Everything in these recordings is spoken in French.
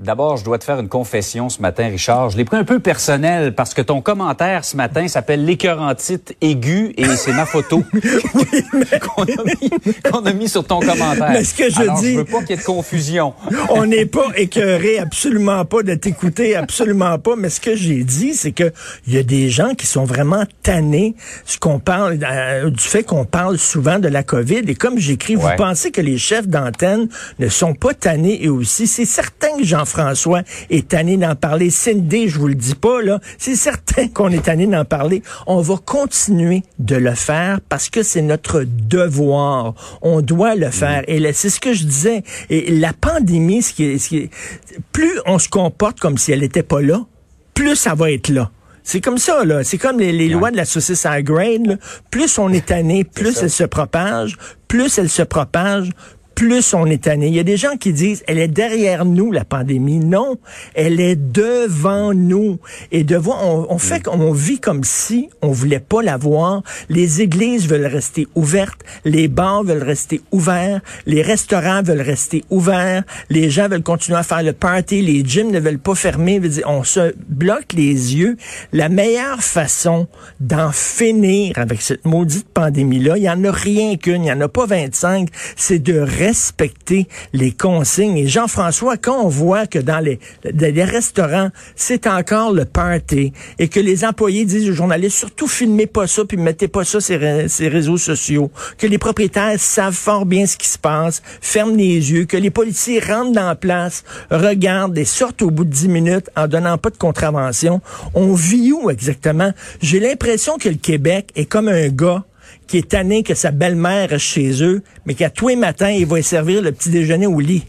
D'abord, je dois te faire une confession ce matin, Richard. Je l'ai pris un peu personnel parce que ton commentaire ce matin s'appelle l'écœurantite aiguë et c'est ma photo qu'on a, mis sur ton commentaire. Mais ce que je Alors, dis, je veux pas qu'il y ait de confusion. on n'est pas écœuré, absolument pas de t'écouter, absolument pas. Mais ce que j'ai dit, c'est que il y a des gens qui sont vraiment tannés ce qu'on parle euh, du fait qu'on parle souvent de la COVID. Et comme j'écris, Ouais. vous pensez que les chefs d'antenne ne sont pas tannés et aussi. C'est certain que Jean-François est tanné d'en parler. Cindy, je vous le dis pas là. C'est certain qu'on est tanné d'en parler. On va continuer de le faire parce que c'est notre devoir. On doit le faire. Et là, c'est ce que je disais. Et la pandémie, ce qui est, ce qui est- plus on se comporte comme si elle n'était pas là, plus ça va être là. C'est comme ça, là. C'est comme les, les lois de la saucisse à grain. Plus on est tanné, plus elle se propage. Plus elle se propage, plus on est tanné. Il y a des gens qui disent, elle est derrière nous, la pandémie. Non, elle est devant nous. Et devant, on, on fait qu'on vit comme si on voulait pas la voir. Les églises veulent rester ouvertes, les bars veulent rester ouverts, les restaurants veulent rester ouverts, les gens veulent continuer à faire le party, les gyms ne veulent pas fermer. On se bloque les yeux. La meilleure façon d'en finir avec cette maudite pandémie-là, il n'y en a rien qu'une, il n'y en a pas 25, c'est de respecter les consignes. Et Jean-François, quand on voit que dans les, les restaurants, c'est encore le party et que les employés disent aux journalistes, surtout filmez pas ça puis mettez pas ça sur ces réseaux sociaux, que les propriétaires savent fort bien ce qui se passe, ferment les yeux, que les policiers rentrent dans la place, regardent et sortent au bout de 10 minutes en donnant pas de contravention. On vit où exactement? J'ai l'impression que le Québec est comme un gars qui est tanné que sa belle-mère reste chez eux, mais qu'à tous les matins, il va y servir le petit déjeuner au lit.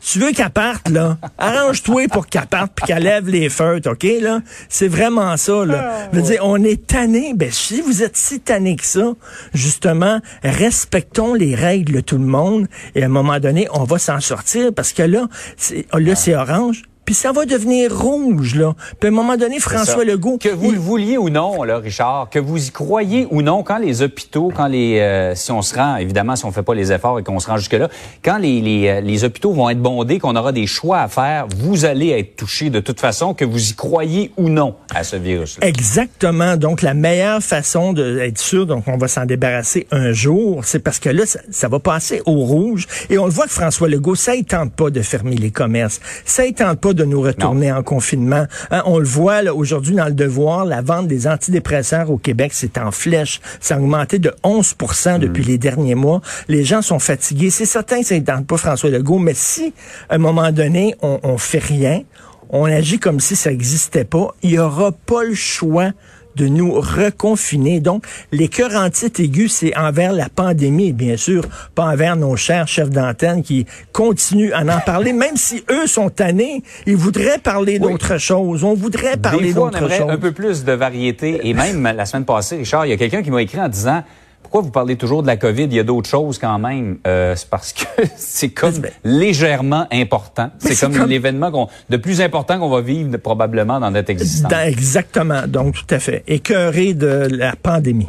Tu veux qu'elle parte, là, arrange-toi pour qu'elle parte puis qu'elle lève les feutres, OK, là? C'est vraiment ça, là. Je veux dire, on est tanné. Ben, si vous êtes si tanné que ça, justement, respectons les règles de tout le monde et à un moment donné, on va s'en sortir parce que là, c'est, là, c'est orange. Puis ça va devenir rouge, là. Puis à un moment donné, François. Legault... Que vous il- le vouliez ou non, là, Richard, que vous y croyez ou non, quand les hôpitaux, quand les, euh, si on se rend, évidemment, si on fait pas les efforts et qu'on se rend jusque-là, quand les, les, euh, les hôpitaux vont être bondés, qu'on aura des choix à faire, vous allez être touché de toute façon, que vous y croyez ou non à ce virus-là. Exactement. Donc, la meilleure façon d'être sûr, donc on va s'en débarrasser un jour, c'est parce que là, ça, ça va passer au rouge. Et on le voit que François Legault, ça, il tente pas de fermer les commerces. Ça, il tente pas de nous retourner en confinement. Hein, on le voit aujourd'hui dans le devoir, la vente des antidépresseurs au Québec, c'est en flèche. Ça a augmenté de 11 depuis les derniers mois. Les gens sont fatigués. C'est certain que ça ne tente pas François Legault, mais si, à un moment donné, on, on fait rien, on agit comme si ça n'existait pas, il n'y aura pas le choix de nous reconfiner. Donc, les querantites aigus, c'est envers la pandémie, bien sûr, pas envers nos chers chefs d'antenne qui continuent à en parler, même si eux sont tannés, ils voudraient parler Oui. d'autre chose. On voudrait parler d'autre chose. un peu plus de variété. Et même la semaine passée, Richard, il y a quelqu'un qui m'a écrit en disant pourquoi vous parlez toujours de la COVID? Il y a d'autres choses quand même. Euh, c'est parce que c'est comme légèrement important. C'est comme, comme- l'événement de plus important qu'on va vivre probablement dans notre existence. Dans- exactement. Donc, tout à fait. Écœuré de la pandémie.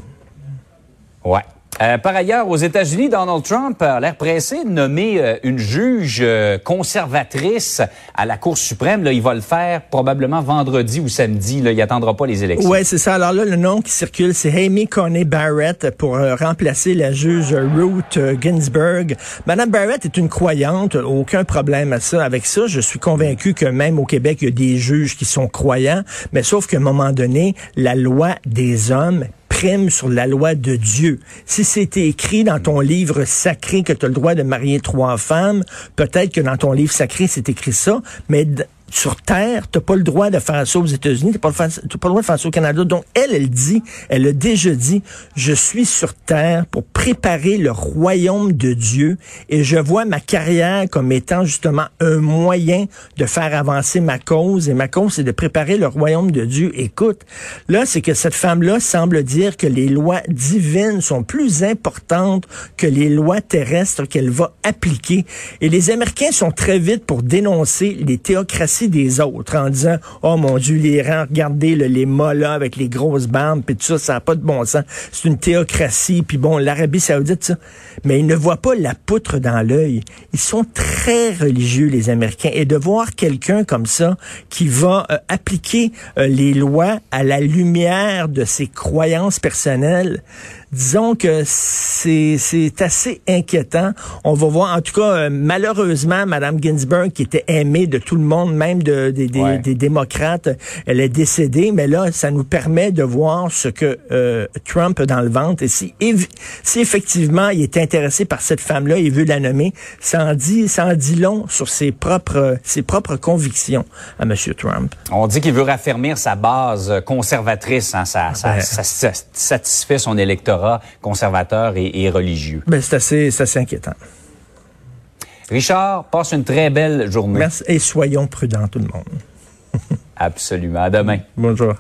Ouais. Euh, par ailleurs, aux États-Unis, Donald Trump a l'air pressé de nommer euh, une juge euh, conservatrice à la Cour suprême. Là, il va le faire probablement vendredi ou samedi. Là, il attendra pas les élections. Ouais, c'est ça. Alors là, le nom qui circule, c'est Amy Coney Barrett pour remplacer la juge Ruth Ginsburg. Madame Barrett est une croyante, aucun problème à ça. Avec ça, je suis convaincu que même au Québec, il y a des juges qui sont croyants, mais sauf qu'à un moment donné, la loi des hommes sur la loi de Dieu. Si c'était écrit dans ton livre sacré que tu as le droit de marier trois femmes, peut-être que dans ton livre sacré, c'est écrit ça, mais sur Terre, t'as pas le droit de faire ça aux États-Unis, t'as pas, pas le droit de faire ça au Canada. Donc, elle, elle dit, elle a déjà dit, je suis sur Terre pour préparer le royaume de Dieu et je vois ma carrière comme étant justement un moyen de faire avancer ma cause et ma cause, c'est de préparer le royaume de Dieu. Écoute, là, c'est que cette femme-là semble dire que les lois divines sont plus importantes que les lois terrestres qu'elle va appliquer. Et les Américains sont très vite pour dénoncer les théocraties des autres en disant, oh mon Dieu, l'Iran, regardez là, les mollas avec les grosses bambes, puis tout ça, ça n'a pas de bon sens. C'est une théocratie, puis bon, l'Arabie saoudite, ça. Mais ils ne voient pas la poutre dans l'œil. Ils sont très religieux, les Américains. Et de voir quelqu'un comme ça qui va euh, appliquer euh, les lois à la lumière de ses croyances personnelles, disons que c'est c'est assez inquiétant. On va voir, en tout cas, euh, malheureusement, Madame Ginsburg, qui était aimée de tout le monde, même de, des- des- Ouais. des démocrates, elle est décédée, mais là, ça nous permet de voir ce que euh, Trump a dans le ventre. Et si, si effectivement il est intéressé par cette femme-là, il veut la nommer, ça en dit, ça en dit long sur ses propres, ses propres convictions à M. Trump. On dit qu'il veut raffermir sa base conservatrice. Hein, ça, ça- ça- ça satisfait son électorat conservateur et, et religieux. Ben, c'est assez, c'est assez inquiétant. Richard, passe une très belle journée. Merci et soyons prudents tout le monde. Absolument. À demain. Bonjour.